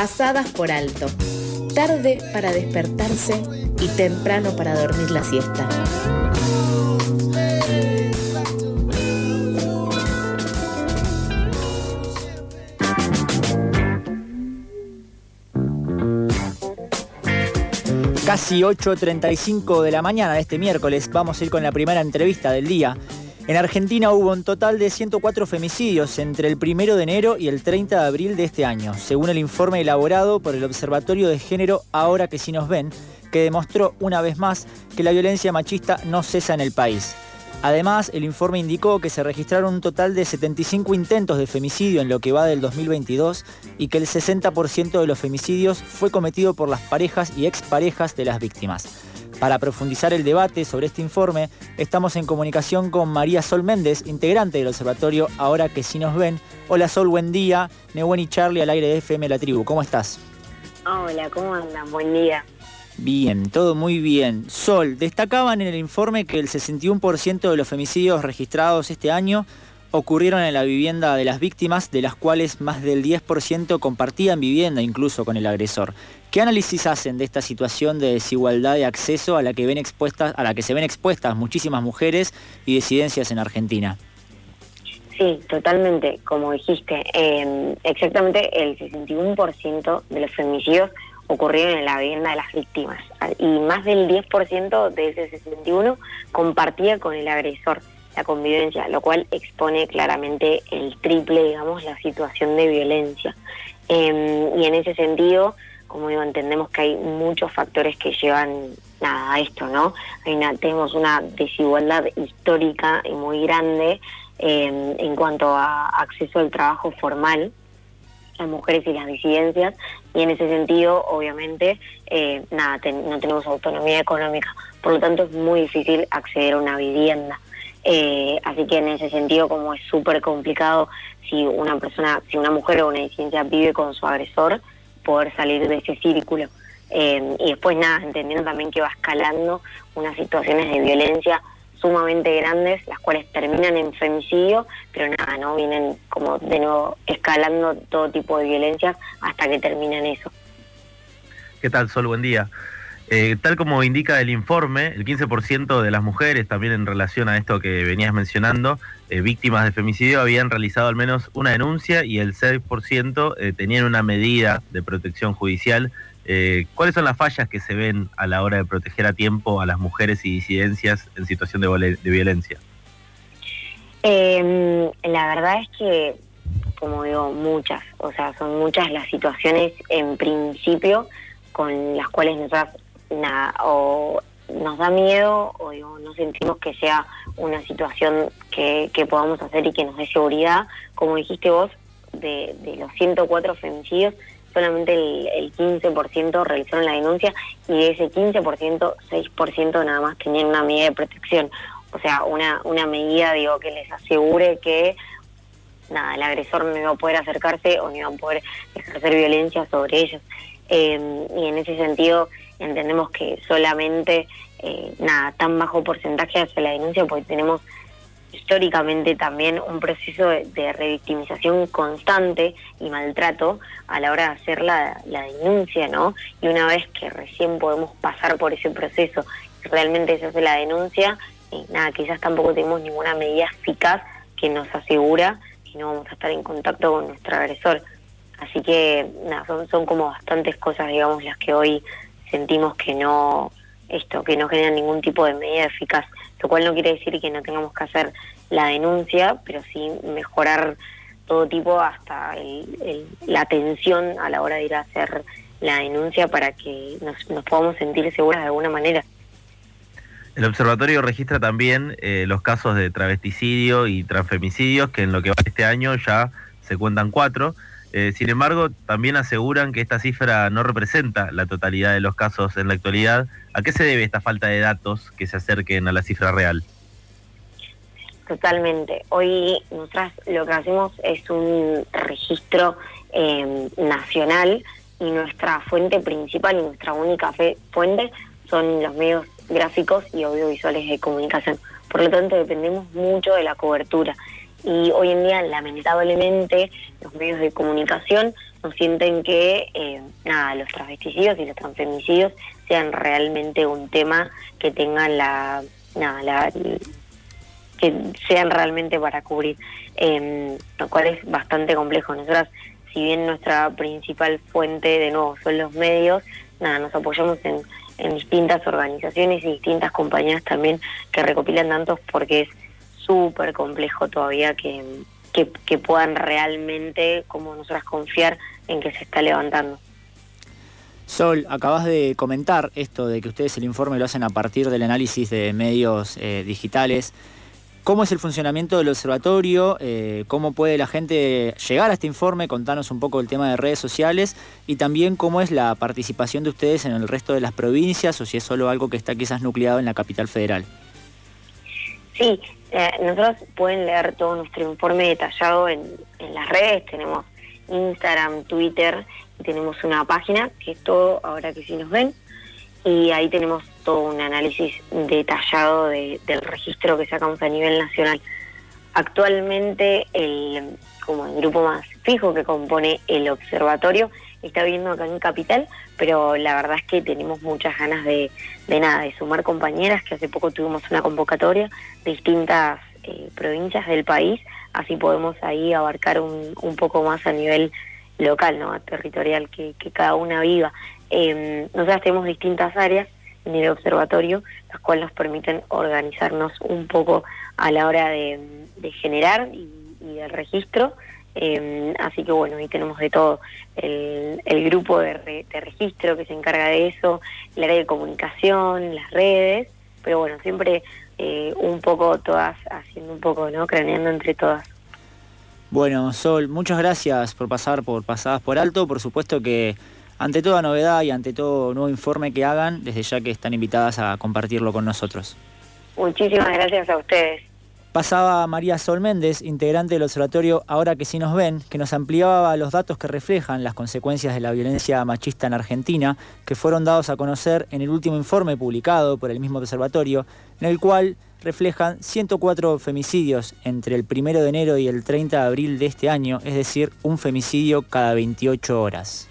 pasadas por alto, tarde para despertarse y temprano para dormir la siesta. Casi 8.35 de la mañana de este miércoles vamos a ir con la primera entrevista del día. En Argentina hubo un total de 104 femicidios entre el 1 de enero y el 30 de abril de este año, según el informe elaborado por el Observatorio de Género Ahora que sí nos ven, que demostró una vez más que la violencia machista no cesa en el país. Además, el informe indicó que se registraron un total de 75 intentos de femicidio en lo que va del 2022 y que el 60% de los femicidios fue cometido por las parejas y exparejas de las víctimas. Para profundizar el debate sobre este informe, estamos en comunicación con María Sol Méndez, integrante del observatorio Ahora que sí nos ven. Hola Sol, buen día. Nehuen y Charlie al aire de FM La Tribu. ¿Cómo estás? Hola, ¿cómo andan? Buen día. Bien, todo muy bien. Sol, destacaban en el informe que el 61% de los femicidios registrados este año ocurrieron en la vivienda de las víctimas, de las cuales más del 10% compartían vivienda incluso con el agresor. ¿Qué análisis hacen de esta situación de desigualdad de acceso a la que ven expuestas, a la que se ven expuestas muchísimas mujeres y disidencias en Argentina? Sí, totalmente, como dijiste, em, exactamente el 61% de los femicidios ocurrieron en la vivienda de las víctimas y más del 10% de ese 61 compartía con el agresor la convivencia, lo cual expone claramente el triple, digamos, la situación de violencia. Em, y en ese sentido, como digo, entendemos que hay muchos factores que llevan nada a esto, ¿no? Hay una, tenemos una desigualdad histórica y muy grande em, en cuanto a acceso al trabajo formal, las mujeres y las disidencias, y en ese sentido, obviamente, eh, nada, no tenemos autonomía económica, por lo tanto es muy difícil acceder a una vivienda. Eh, así que en ese sentido, como es súper complicado, si una persona, si una mujer o una disidencia vive con su agresor, poder salir de ese círculo. Eh, y después nada, entendiendo también que va escalando unas situaciones de violencia sumamente grandes, las cuales terminan en femicidio, pero nada, ¿no? Vienen como de nuevo escalando todo tipo de violencias hasta que terminan eso. ¿Qué tal, Sol? Buen día. Eh, tal como indica el informe, el 15% de las mujeres, también en relación a esto que venías mencionando, eh, víctimas de femicidio, habían realizado al menos una denuncia y el 6% eh, tenían una medida de protección judicial. ¿Cuáles son las fallas que se ven a la hora de proteger a tiempo a las mujeres y disidencias en situación de, de violencia? Em, la verdad es que, como digo, muchas, o sea, son muchas las situaciones en principio con las cuales nosotras nada, o nos da miedo o no sentimos que sea una situación que, podamos hacer y que nos dé seguridad. Como dijiste vos, de, los 104 femicidios, solamente el, 15% realizaron la denuncia y de ese 15%, 6% nada más tenían una medida de protección. O sea, una, una medida, digo, que les asegure que nada, el agresor no iba a poder acercarse o no iba a poder ejercer violencia sobre ellos. Eh, y en ese sentido entendemos que solamente eh, nada tan bajo porcentaje hace la denuncia porque tenemos históricamente también un proceso de, revictimización constante y maltrato a la hora de hacer la, denuncia, ¿no? Y una vez que recién podemos pasar por ese proceso realmente se hace la denuncia, y nada, quizás tampoco tenemos ninguna medida eficaz que nos asegura que no vamos a estar en contacto con nuestro agresor. Así que nada, son, son como bastantes cosas, digamos, las que hoy sentimos que no esto que no generan ningún tipo de medida eficaz, lo cual no quiere decir que no tengamos que hacer la denuncia, pero sí mejorar todo tipo hasta la atención a la hora de ir a hacer la denuncia para que nos, podamos sentir seguras de alguna manera. El observatorio registra también eh, los casos de travesticidio y transfemicidios, que en lo que va este año ya se cuentan cuatro. Eh, sin embargo, también aseguran que esta cifra no representa la totalidad de los casos en la actualidad. ¿A qué se debe esta falta de datos que se acerquen a la cifra real? Totalmente. Hoy nosotras lo que hacemos es un registro eh, nacional y nuestra fuente principal y nuestra única fuente son los medios gráficos y audiovisuales de comunicación. Por lo tanto, dependemos mucho de la cobertura y hoy en día lamentablemente los medios de comunicación no sienten que eh, nada, los transvesticidios y los transfemicidios sean realmente un tema que tengan la, nada, la que sean realmente para cubrir, eh, lo cual es bastante complejo. Nosotras, si bien nuestra principal fuente de nuevo son los medios, nada, nos apoyamos en, en distintas organizaciones y distintas compañías también que recopilan datos porque es súper complejo todavía que, que, puedan realmente, como nosotras, confiar en que se está levantando. Sol, acabas de comentar esto de que ustedes el informe lo hacen a partir del análisis de medios eh, digitales. ¿Cómo es el funcionamiento del observatorio? Eh, ¿Cómo puede la gente llegar a este informe? Contanos un poco el tema de redes sociales y también cómo es la participación de ustedes en el resto de las provincias o si es solo algo que está quizás nucleado en la capital federal. Sí, eh, nosotros pueden leer todo nuestro informe detallado en, en las redes, tenemos Instagram, Twitter y tenemos una página que es todo ahora que sí nos ven y ahí tenemos todo un análisis detallado del registro que sacamos a nivel nacional. Actualmente, el, como el grupo más fijo que compone el observatorio está viviendo acá en Capital, pero la verdad es que tenemos muchas ganas de, nada, de sumar compañeras, que hace poco tuvimos una convocatoria de distintas eh, provincias del país, así podemos ahí abarcar un, un poco más a nivel local, ¿no? territorial, que, que cada una viva. Eh, nosotros tenemos distintas áreas en el observatorio, las cuales nos permiten organizarnos un poco a la hora de, generar y, del registro. Em, así que bueno, ahí tenemos de todo. El, grupo de, registro que se encarga de eso, el área de comunicación, las redes, pero bueno, siempre eh, un poco todas haciendo un poco, ¿no? Craneando entre todas. Bueno, Sol, muchas gracias por pasar por Pasadas por Alto. Por supuesto que ante toda novedad y ante todo nuevo informe que hagan, desde ya que están invitadas a compartirlo con nosotros. Muchísimas gracias a ustedes. Pasaba María Sol Méndez, integrante del observatorio Ahora que sí nos ven, que nos ampliaba los datos que reflejan las consecuencias de la violencia machista en Argentina, que fueron dados a conocer en el último informe publicado por el mismo observatorio, en el cual reflejan 104 femicidios entre el 1 de enero y el 30 de abril de este año, es decir, un femicidio cada 28 horas.